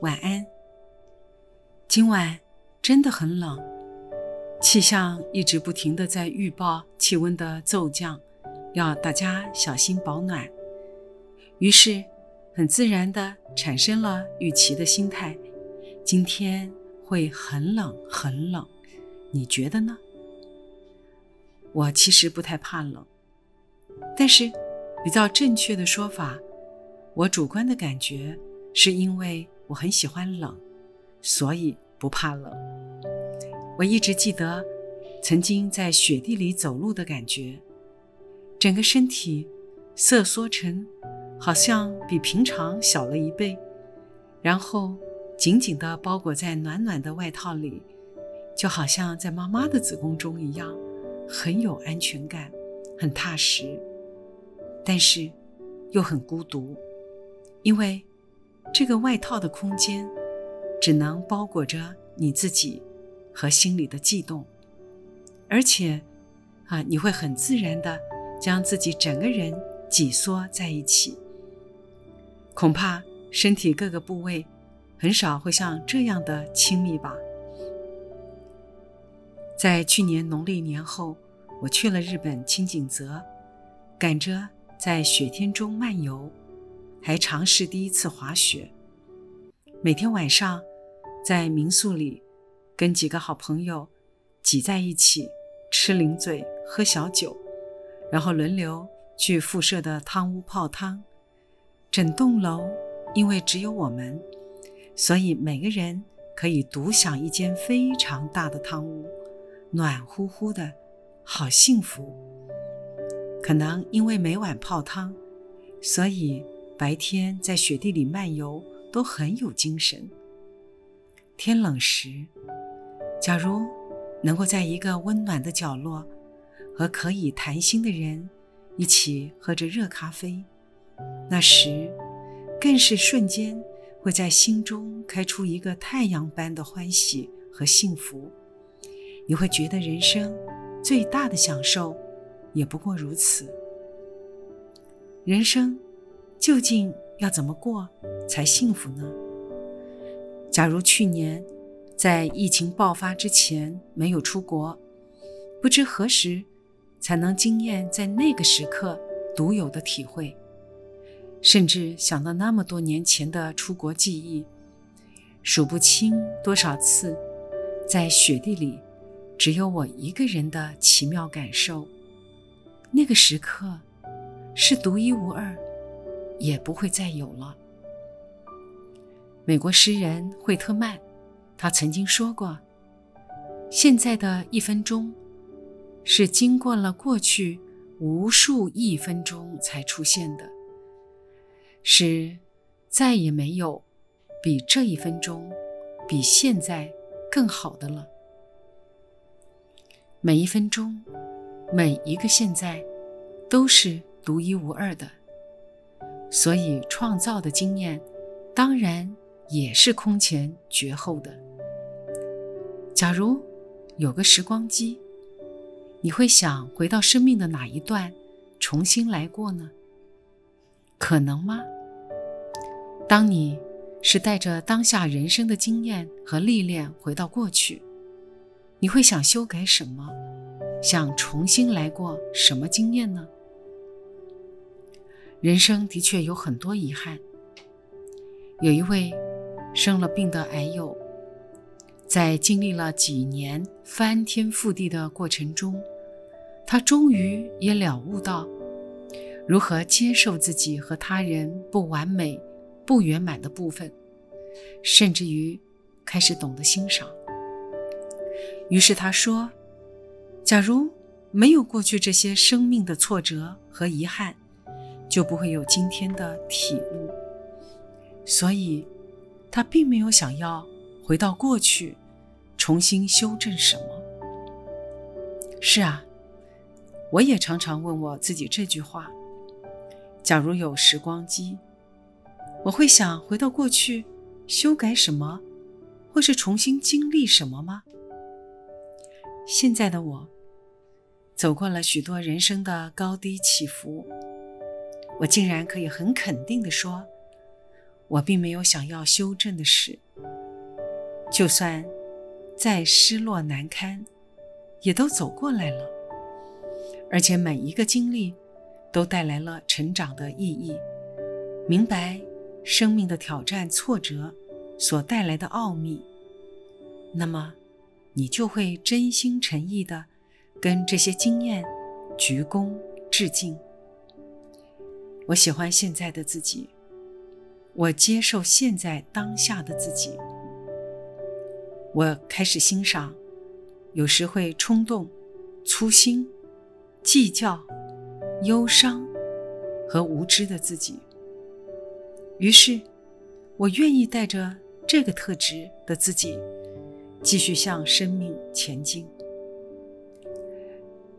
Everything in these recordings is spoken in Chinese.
晚安。今晚真的很冷，气象一直不停的在预报气温的骤降，要大家小心保暖。于是，很自然的产生了预期的心态：今天会很冷很冷，你觉得呢？我其实不太怕冷，但是比较正确的说法，我主观的感觉是因为。我很喜欢冷，所以不怕冷。我一直记得曾经在雪地里走路的感觉，整个身体瑟缩成，好像比平常小了一倍，然后紧紧地包裹在暖暖的外套里，就好像在妈妈的子宫中一样，很有安全感，很踏实，但是又很孤独，因为。这个外套的空间，只能包裹着你自己和心里的悸动，而且，啊，你会很自然的将自己整个人挤缩在一起。恐怕身体各个部位很少会像这样的亲密吧。在去年农历年后，我去了日本青井泽，赶着在雪天中漫游。还尝试第一次滑雪。每天晚上，在民宿里，跟几个好朋友挤在一起吃零嘴、喝小酒，然后轮流去附设的汤屋泡汤。整栋楼因为只有我们，所以每个人可以独享一间非常大的汤屋，暖乎乎的，好幸福。可能因为每晚泡汤，所以。白天在雪地里漫游都很有精神。天冷时，假如能够在一个温暖的角落，和可以谈心的人一起喝着热咖啡，那时更是瞬间会在心中开出一个太阳般的欢喜和幸福。你会觉得人生最大的享受也不过如此。人生。究竟要怎么过才幸福呢？假如去年在疫情爆发之前没有出国，不知何时才能惊艳在那个时刻独有的体会。甚至想到那么多年前的出国记忆，数不清多少次在雪地里只有我一个人的奇妙感受。那个时刻是独一无二。也不会再有了。美国诗人惠特曼，他曾经说过：“现在的一分钟，是经过了过去无数亿分钟才出现的，是再也没有比这一分钟比现在更好的了。每一分钟，每一个现在，都是独一无二的。”所以，创造的经验当然也是空前绝后的。假如有个时光机，你会想回到生命的哪一段，重新来过呢？可能吗？当你是带着当下人生的经验和历练回到过去，你会想修改什么？想重新来过什么经验呢？人生的确有很多遗憾。有一位生了病的癌友，在经历了几年翻天覆地的过程中，他终于也了悟到如何接受自己和他人不完美、不圆满的部分，甚至于开始懂得欣赏。于是他说：“假如没有过去这些生命的挫折和遗憾。”就不会有今天的体悟。所以，他并没有想要回到过去，重新修正什么。是啊，我也常常问我自己这句话：假如有时光机，我会想回到过去，修改什么，或是重新经历什么吗？现在的我，走过了许多人生的高低起伏，我竟然可以很肯定地说。我并没有想要修正的事，就算再失落难堪，也都走过来了。而且每一个经历都带来了成长的意义，明白生命的挑战、挫折所带来的奥秘，那么你就会真心诚意的跟这些经验鞠躬致敬。我喜欢现在的自己。我接受现在当下的自己。我开始欣赏，有时会冲动、粗心、计较、忧伤和无知的自己。于是，我愿意带着这个特质的自己，继续向生命前进。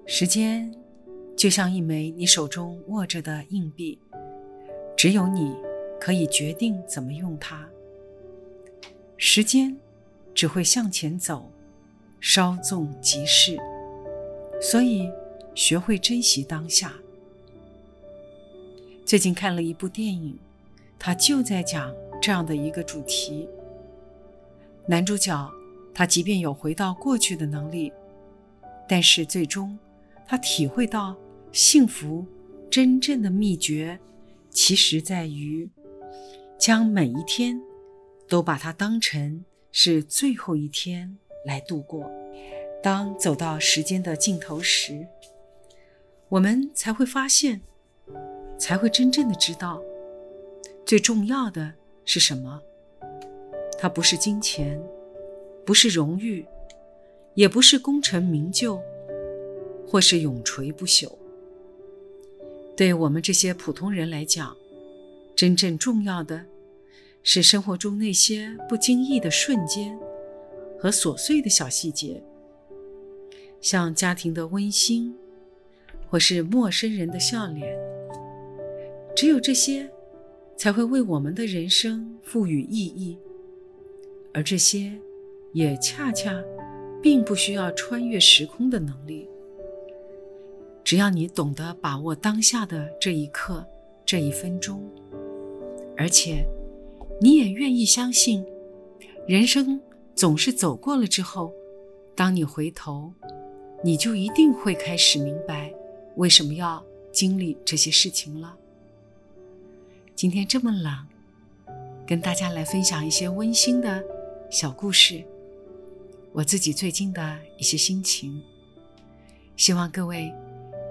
时间就像一枚你手中握着的硬币，只有你。可以决定怎么用它。时间只会向前走，稍纵即逝，所以学会珍惜当下。最近看了一部电影，它就在讲这样的一个主题。男主角他即便有回到过去的能力，但是最终他体会到幸福真正的秘诀，其实在于。将每一天都把它当成是最后一天来度过。当走到时间的尽头时，我们才会发现，才会真正的知道，最重要的是什么。它不是金钱，不是荣誉，也不是功成名就，或是永垂不朽。对我们这些普通人来讲，真正重要的，是生活中那些不经意的瞬间和琐碎的小细节，像家庭的温馨，或是陌生人的笑脸。只有这些，才会为我们的人生赋予意义。而这些，也恰恰，并不需要穿越时空的能力。只要你懂得把握当下的这一刻、这一分钟。而且，你也愿意相信，人生总是走过了之后，当你回头，你就一定会开始明白为什么要经历这些事情了。今天这么冷，跟大家来分享一些温馨的小故事，我自己最近的一些心情。希望各位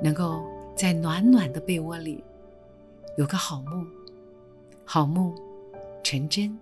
能够在暖暖的被窝里有个好梦。好梦成真。